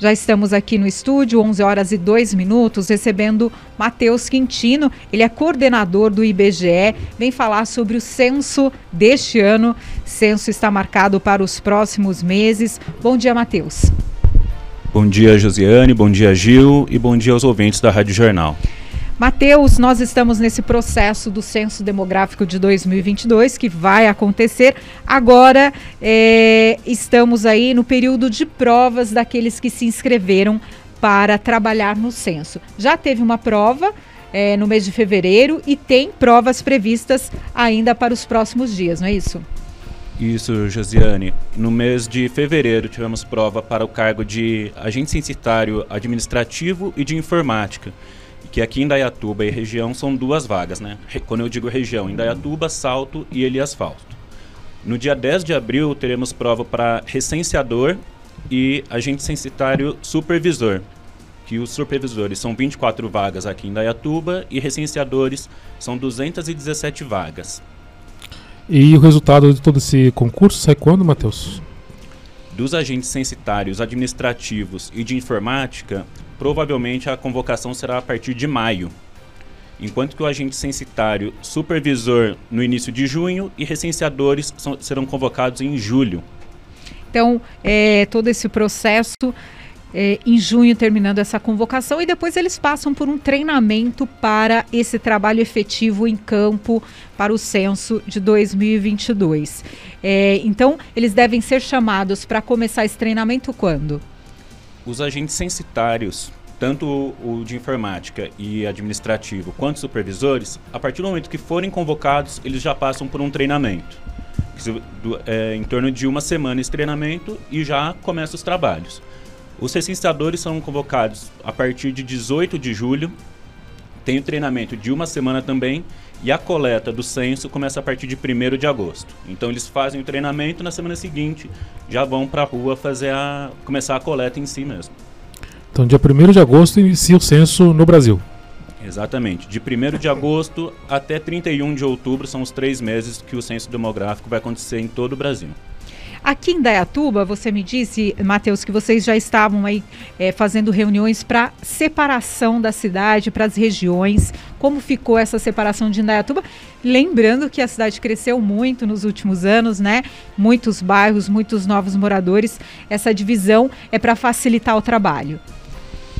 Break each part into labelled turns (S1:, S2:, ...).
S1: Já estamos aqui no estúdio, 11 horas e 2 minutos, recebendo Matheus Quintino. Ele é coordenador do IBGE. Vem falar sobre o censo deste ano. Censo está marcado para os próximos meses. Bom dia, Matheus.
S2: Bom dia, Josiane. Bom dia, Gil. E bom dia aos ouvintes da Rádio Jornal.
S1: Mateus, nós estamos nesse processo do censo demográfico de 2022 que vai acontecer. Agora é, estamos aí no período de provas daqueles que se inscreveram para trabalhar no censo. Já teve uma prova é, no mês de fevereiro e tem provas previstas ainda para os próximos dias, não é isso?
S2: Isso, Josiane. No mês de fevereiro tivemos prova para o cargo de agente censitário administrativo e de informática que aqui em Dayatuba e região são duas vagas, né? Quando eu digo região, em Salto e Elias Fausto. No dia 10 de abril teremos prova para recenseador e agente censitário supervisor, que os supervisores são 24 vagas aqui em Dayatuba e recenseadores são 217 vagas.
S3: E o resultado de todo esse concurso sai quando, Matheus?
S2: Dos agentes censitários administrativos e de informática, provavelmente a convocação será a partir de maio, enquanto que o agente censitário supervisor no início de junho e recenseadores são, serão convocados em julho.
S1: Então, é, todo esse processo é, em junho terminando essa convocação e depois eles passam por um treinamento para esse trabalho efetivo em campo para o censo de 2022. É, então, eles devem ser chamados para começar esse treinamento quando?
S2: os agentes censitários, tanto o de informática e administrativo, quanto supervisores, a partir do momento que forem convocados, eles já passam por um treinamento. É, em torno de uma semana esse treinamento e já começam os trabalhos. Os recenseadores são convocados a partir de 18 de julho, tem o treinamento de uma semana também, e a coleta do censo começa a partir de 1 de agosto. Então eles fazem o treinamento na semana seguinte já vão para a rua fazer a começar a coleta em si mesmo.
S3: Então dia 1 de agosto inicia o censo no Brasil.
S2: Exatamente. De 1 de agosto até 31 de outubro são os três meses que o censo demográfico vai acontecer em todo o Brasil.
S1: Aqui em Dayatuba, você me disse, Matheus, que vocês já estavam aí é, fazendo reuniões para separação da cidade, para as regiões. Como ficou essa separação de Indaiatuba? Lembrando que a cidade cresceu muito nos últimos anos, né? Muitos bairros, muitos novos moradores. Essa divisão é para facilitar o trabalho.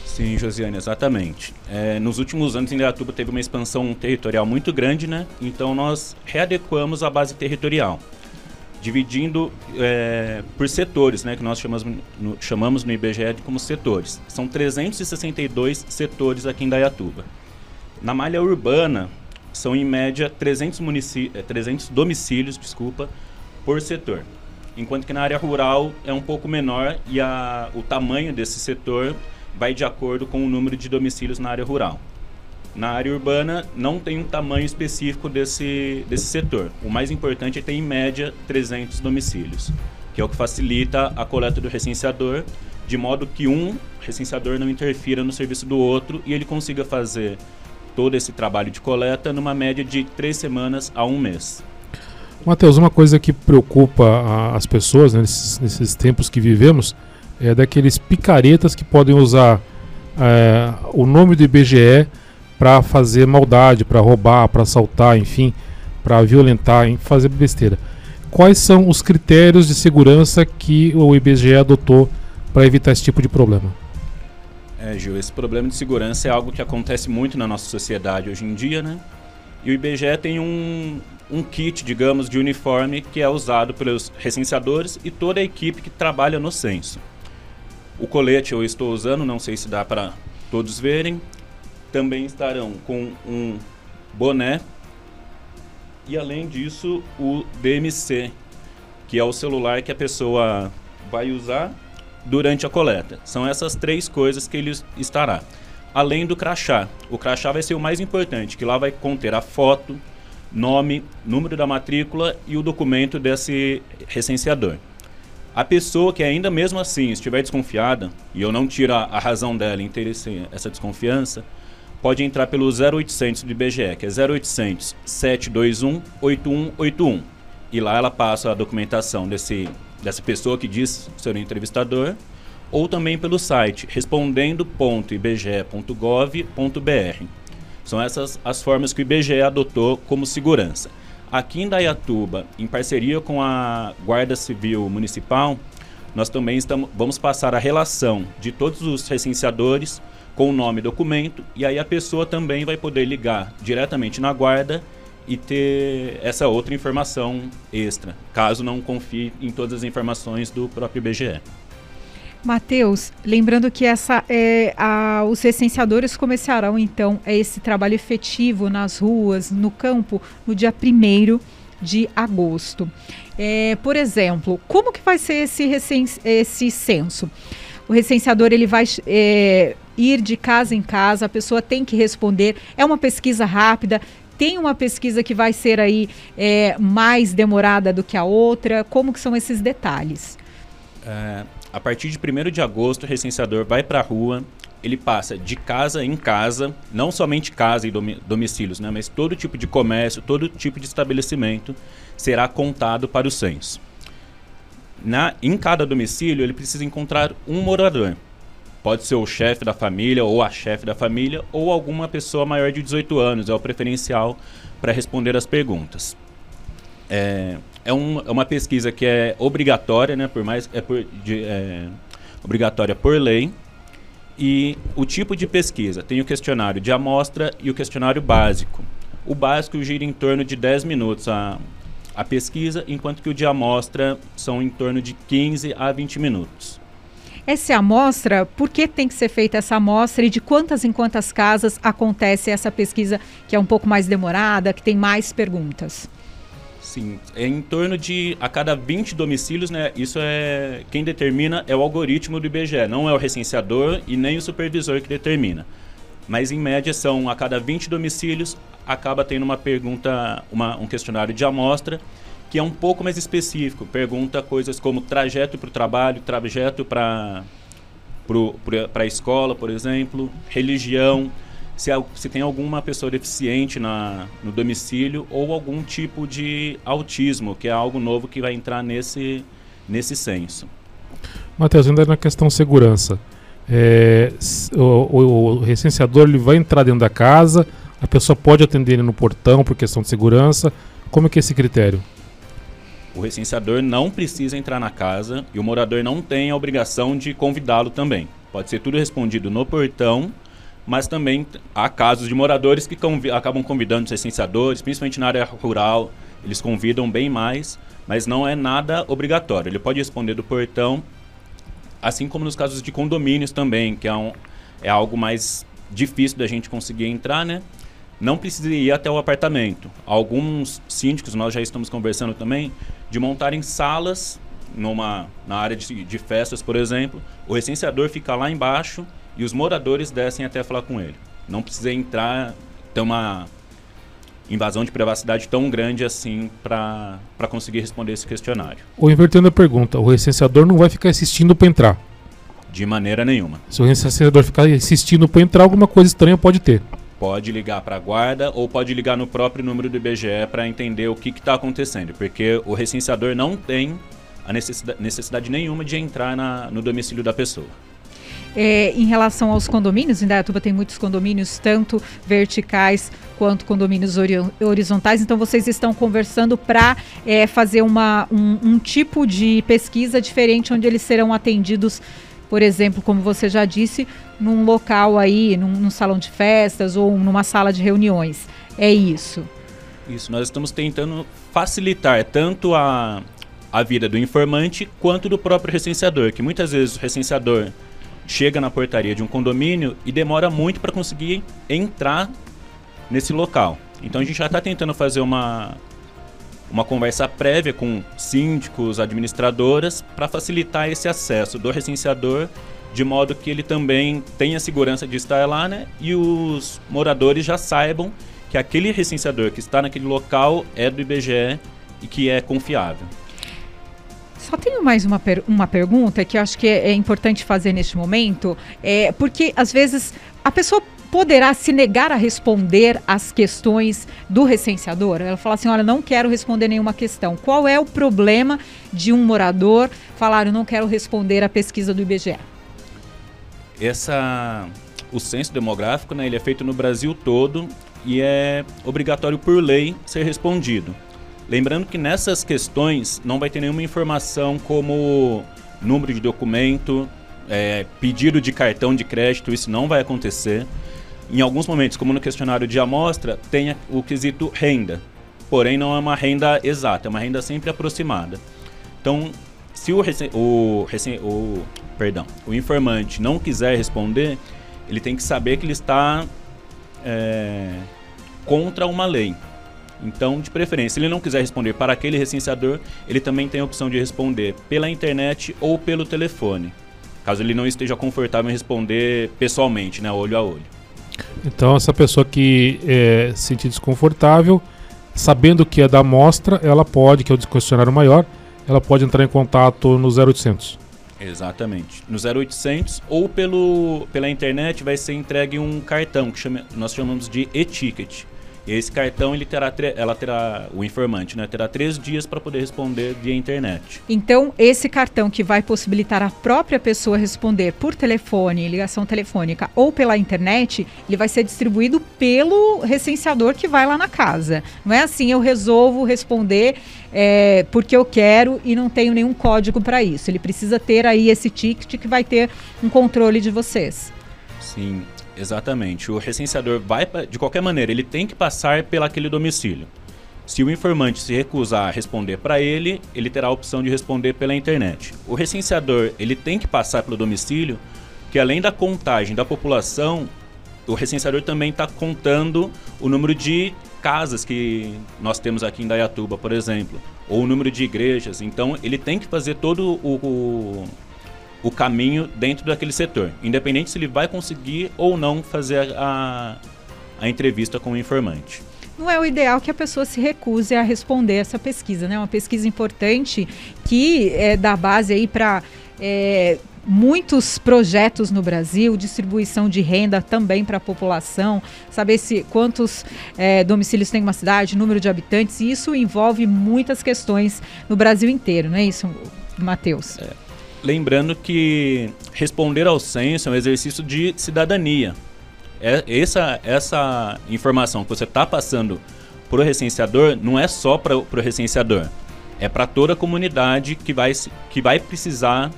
S2: Sim, Josiane, exatamente. É, nos últimos anos, Indaiatuba teve uma expansão territorial muito grande, né? Então nós readequamos a base territorial dividindo é, por setores, né, que nós chamamos no, chamamos no IBGE como setores. São 362 setores aqui em Dayatuba. Na malha urbana, são em média 300, 300 é, domicílios desculpa, por setor. Enquanto que na área rural é um pouco menor e a, o tamanho desse setor vai de acordo com o número de domicílios na área rural. Na área urbana não tem um tamanho específico desse, desse setor. O mais importante é ter em média 300 domicílios, que é o que facilita a coleta do recenseador, de modo que um recenseador não interfira no serviço do outro e ele consiga fazer todo esse trabalho de coleta numa média de três semanas a um mês.
S3: Matheus, uma coisa que preocupa a, as pessoas né, nesses, nesses, tempos que vivemos é daqueles picaretas que podem usar é, o nome do IBGE para fazer maldade, para roubar, para assaltar, enfim, para violentar, em fazer besteira. Quais são os critérios de segurança que o IBGE adotou para evitar esse tipo de problema?
S2: É, Gil, esse problema de segurança é algo que acontece muito na nossa sociedade hoje em dia, né? E o IBGE tem um, um kit, digamos, de uniforme que é usado pelos recenseadores e toda a equipe que trabalha no censo. O colete eu estou usando, não sei se dá para todos verem também estarão com um boné e além disso o DMC, que é o celular que a pessoa vai usar durante a coleta. São essas três coisas que ele estará. Além do crachá. O crachá vai ser o mais importante, que lá vai conter a foto, nome, número da matrícula e o documento desse recenseador. A pessoa que ainda mesmo assim estiver desconfiada, e eu não tiro a, razão dela em ter esse, essa desconfiança, pode entrar pelo 0800 do IBGE, que é 0800 721 8181. E lá ela passa a documentação desse, dessa pessoa que diz ser o entrevistador, ou também pelo site respondendo.ibge.gov.br. São essas as formas que o IBGE adotou como segurança. Aqui em Dayatuba, em parceria com a Guarda Civil Municipal, nós também estamos, vamos passar a relação de todos os recenseadores com o nome documento, e aí a pessoa também vai poder ligar diretamente na guarda e ter essa outra informação extra, caso não confie em todas as informações do próprio IBGE.
S1: Matheus, lembrando que essa, é, a, os recenseadores começarão então esse trabalho efetivo nas ruas, no campo, no dia 1 de agosto. É, por exemplo, como que vai ser esse, esse censo? O recenseador ele vai é, ir de casa em casa, a pessoa tem que responder. É uma pesquisa rápida, tem uma pesquisa que vai ser aí é, mais demorada do que a outra? Como que são esses detalhes?
S2: É, a partir de 1 de agosto, o recenseador vai para a rua, ele passa de casa em casa, não somente casa e domicílios, né, mas todo tipo de comércio, todo tipo de estabelecimento será contado para o censo. Na, em cada domicílio, ele precisa encontrar um morador. Pode ser o chefe da família ou a chefe da família ou alguma pessoa maior de 18 anos, é o preferencial para responder as perguntas. É, é, um, é, uma pesquisa que é obrigatória, né, por mais é, por, de, é obrigatória por lei. E o tipo de pesquisa tem o questionário de amostra e o questionário básico. O básico gira em torno de 10 minutos a, a pesquisa, enquanto que o de amostra são em torno de 15 a 20 minutos.
S1: Essa amostra, por que tem que ser feita essa amostra e de quantas em quantas casas acontece essa pesquisa que é um pouco mais demorada, que tem mais perguntas?
S2: Sim, é em torno de a cada 20 domicílios, né? Isso é quem determina é o algoritmo do IBGE, não é o recenseador e nem o supervisor que determina. Mas em média são a cada 20 domicílios acaba tendo uma pergunta, uma, um questionário de amostra que é um pouco mais específico. Pergunta coisas como trajeto para o trabalho, trajeto para a escola, por exemplo, religião, se, se tem alguma pessoa deficiente na, no domicílio ou algum tipo de autismo, que é algo novo que vai entrar nesse, nesse censo.
S3: Matheus, ainda na questão segurança. É, o, o, o recenseador ele vai entrar dentro da casa, a pessoa pode atender ele no portão por questão de segurança. Como é que é esse critério?
S2: O recenseador não precisa entrar na casa e o morador não tem a obrigação de convidá-lo também. Pode ser tudo respondido no portão, mas também há casos de moradores que acabam convidando os recenseadores, principalmente na área rural, eles convidam bem mais, mas não é nada obrigatório. Ele pode responder do portão, assim como nos casos de condomínios também, que é, um, é algo mais difícil da gente conseguir entrar, né? não precisa ir até o apartamento. Alguns síndicos, nós já estamos conversando também, de montarem salas numa, na área de, de festas, por exemplo. O recenseador fica lá embaixo e os moradores descem até falar com ele. Não precisa entrar, ter uma invasão de privacidade tão grande assim para conseguir responder esse questionário.
S3: Ou invertendo a pergunta, o recenseador não vai ficar insistindo para entrar?
S2: De maneira nenhuma.
S3: Se o recenseador ficar insistindo para entrar, alguma coisa estranha pode ter
S2: pode ligar para a guarda ou pode ligar no próprio número do IBGE para entender o que está acontecendo, porque o recenseador não tem a necessidade, necessidade nenhuma de entrar na, no domicílio da pessoa.
S1: É, em relação aos condomínios, em tem muitos condomínios, tanto verticais quanto condomínios ori horizontais. Então vocês estão conversando para é, fazer uma, um, um tipo de pesquisa diferente, onde eles serão atendidos por exemplo, como você já disse, num local aí, num, num salão de festas ou numa sala de reuniões. É isso.
S2: Isso, nós estamos tentando facilitar tanto a, a vida do informante quanto do próprio recenseador, que muitas vezes o recenseador chega na portaria de um condomínio e demora muito para conseguir entrar nesse local. Então a gente já está tentando fazer uma, uma conversa prévia com síndicos, administradoras, para facilitar esse acesso do recenseador, de modo que ele também tenha segurança de estar lá, né? E os moradores já saibam que aquele recenseador que está naquele local é do IBGE e que é confiável.
S1: Só tenho mais uma, per uma pergunta que eu acho que é, é importante fazer neste momento, é porque às vezes a pessoa poderá se negar a responder às questões do recenseador? Ela fala assim: olha, não quero responder nenhuma questão. Qual é o problema de um morador falar, eu não quero responder à pesquisa do IBGE?
S2: essa o censo demográfico, né, ele é feito no Brasil todo e é obrigatório por lei ser respondido. Lembrando que nessas questões não vai ter nenhuma informação como número de documento, é, pedido de cartão de crédito, isso não vai acontecer. Em alguns momentos, como no questionário de amostra, tem o quesito renda, porém não é uma renda exata, é uma renda sempre aproximada. Então, se o, o, o, perdão, o informante não quiser responder, ele tem que saber que ele está é, contra uma lei. Então, de preferência, se ele não quiser responder para aquele recenseador, ele também tem a opção de responder pela internet ou pelo telefone, caso ele não esteja confortável em responder pessoalmente, né, olho a olho.
S3: Então, essa pessoa que é, se sentir desconfortável, sabendo que é da amostra, ela pode, que é o questionário maior, ela pode entrar em contato no 0800.
S2: Exatamente. No 0800 ou pelo, pela internet vai ser entregue um cartão que chama, nós chamamos de e-ticket. Esse cartão ele terá, ela terá o informante, né, terá três dias para poder responder via internet.
S1: Então esse cartão que vai possibilitar a própria pessoa responder por telefone, ligação telefônica ou pela internet, ele vai ser distribuído pelo recenseador que vai lá na casa. Não é assim eu resolvo responder é, porque eu quero e não tenho nenhum código para isso. Ele precisa ter aí esse ticket que vai ter um controle de vocês.
S2: Sim, exatamente. O recenseador vai, de qualquer maneira, ele tem que passar pelaquele domicílio. Se o informante se recusar a responder para ele, ele terá a opção de responder pela internet. O recenseador ele tem que passar pelo domicílio, que além da contagem da população, o recenseador também está contando o número de casas que nós temos aqui em Dayatuba, por exemplo, ou o número de igrejas. Então, ele tem que fazer todo o, o, o caminho dentro daquele setor, independente se ele vai conseguir ou não fazer a, a entrevista com o informante
S1: não é o ideal que a pessoa se recuse a responder essa pesquisa, né? Uma pesquisa importante que é, dá base aí para é, muitos projetos no Brasil, distribuição de renda também para a população, saber se quantos é, domicílios tem uma cidade, número de habitantes, e isso envolve muitas questões no Brasil inteiro, não é isso, Matheus? É,
S2: lembrando que responder ao censo é um exercício de cidadania. É, essa, essa informação que você está passando para o recenseador não é só para o recenseador, é para toda a comunidade que vai, que vai precisar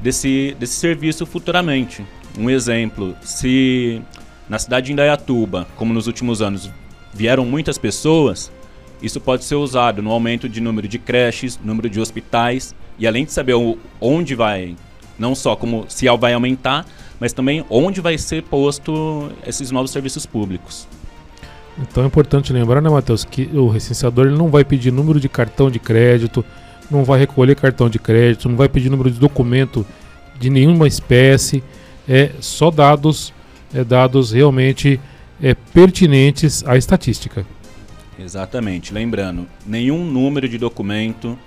S2: desse, desse serviço futuramente. Um exemplo, se na cidade de Indaiatuba, como nos últimos anos, vieram muitas pessoas, isso pode ser usado no aumento de número de creches, número de hospitais, e além de saber onde vai, não só como se vai aumentar, mas também onde vai ser posto esses novos serviços públicos.
S3: Então é importante lembrar, né, Matheus, que o recenseador ele não vai pedir número de cartão de crédito, não vai recolher cartão de crédito, não vai pedir número de documento de nenhuma espécie, é só dados, é, dados realmente é, pertinentes à estatística.
S2: Exatamente. Lembrando, nenhum número de documento,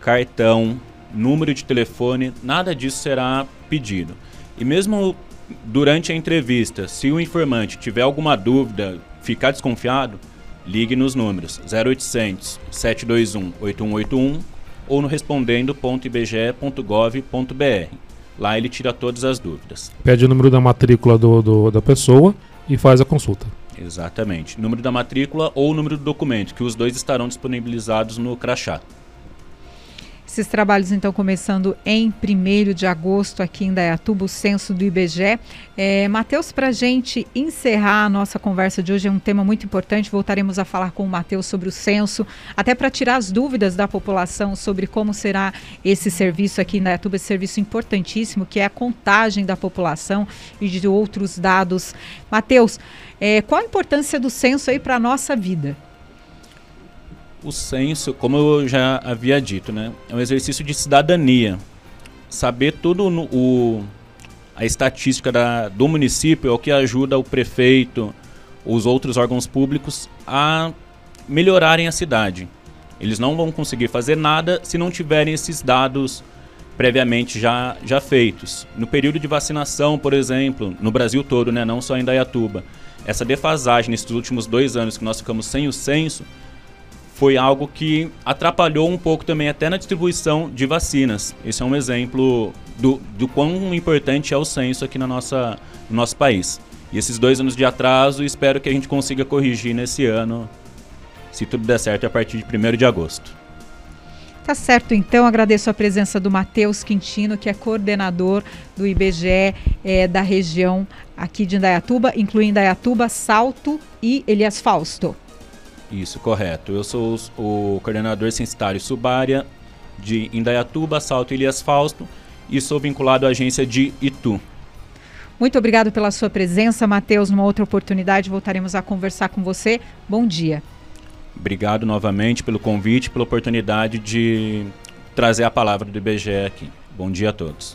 S2: cartão, número de telefone, nada disso será pedido. E mesmo durante a entrevista, se o informante tiver alguma dúvida, ficar desconfiado, ligue nos números 0800 721 8181 ou no respondendo.ibge.gov.br. Lá ele tira todas as dúvidas.
S3: Pede o número da matrícula do, do, da pessoa e faz a consulta.
S2: Exatamente. Número da matrícula ou número do documento, que os dois estarão disponibilizados no crachá.
S1: Esses trabalhos, então, começando em 1 de agosto aqui em Dayatuba, o censo do IBGE. É, Matheus, para a gente encerrar a nossa conversa de hoje, é um tema muito importante. Voltaremos a falar com o Matheus sobre o censo, até para tirar as dúvidas da população sobre como será esse serviço aqui em Dayatuba, esse serviço importantíssimo, que é a contagem da população e de outros dados. Matheus, é, qual a importância do censo aí para a nossa vida?
S2: O censo, como eu já havia dito, né, é um exercício de cidadania. Saber tudo no, o, a estatística da, do município é o que ajuda o prefeito, os outros órgãos públicos a melhorarem a cidade. Eles não vão conseguir fazer nada se não tiverem esses dados previamente já, já feitos. No período de vacinação, por exemplo, no Brasil todo, né, não só em Dayatuba, essa defasagem nesses últimos dois anos que nós ficamos sem o censo foi algo que atrapalhou um pouco também até na distribuição de vacinas. Esse é um exemplo do, do quão importante é o censo aqui na nossa, no nosso país. E esses dois anos de atraso, espero que a gente consiga corrigir nesse ano, se tudo der certo, a partir de 1 de agosto.
S1: Tá certo, então. Agradeço a presença do Matheus Quintino, que é coordenador do IBGE é, da região aqui de Indaiatuba, incluindo Indaiatuba, Salto e Elias Fausto.
S2: Isso, correto. Eu sou o coordenador censitário Subária de Indaiatuba, Salto Elias Fausto e sou vinculado à agência de Itu.
S1: Muito obrigado pela sua presença, Matheus. Numa outra oportunidade voltaremos a conversar com você. Bom dia.
S2: Obrigado novamente pelo convite, pela oportunidade de trazer a palavra do IBGE aqui. Bom dia a todos.